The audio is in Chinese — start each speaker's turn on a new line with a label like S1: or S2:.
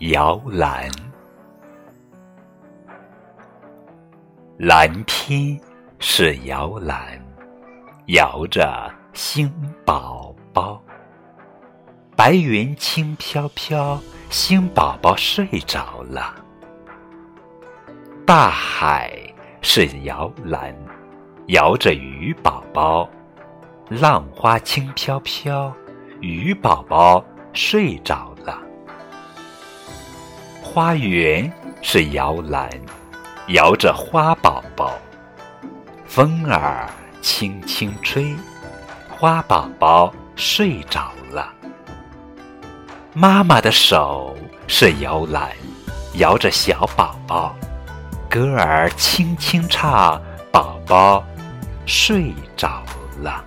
S1: 摇篮。蓝天是摇篮，摇着星宝宝。白云轻飘飘，星宝宝睡着了。大海是摇篮，摇着鱼宝宝。浪花轻飘飘，鱼宝宝睡着了。花园是摇篮，摇着花宝宝。风儿轻轻吹，花宝宝睡着了。妈妈的手是摇篮，摇着小宝宝。歌儿轻轻唱，宝宝睡着了。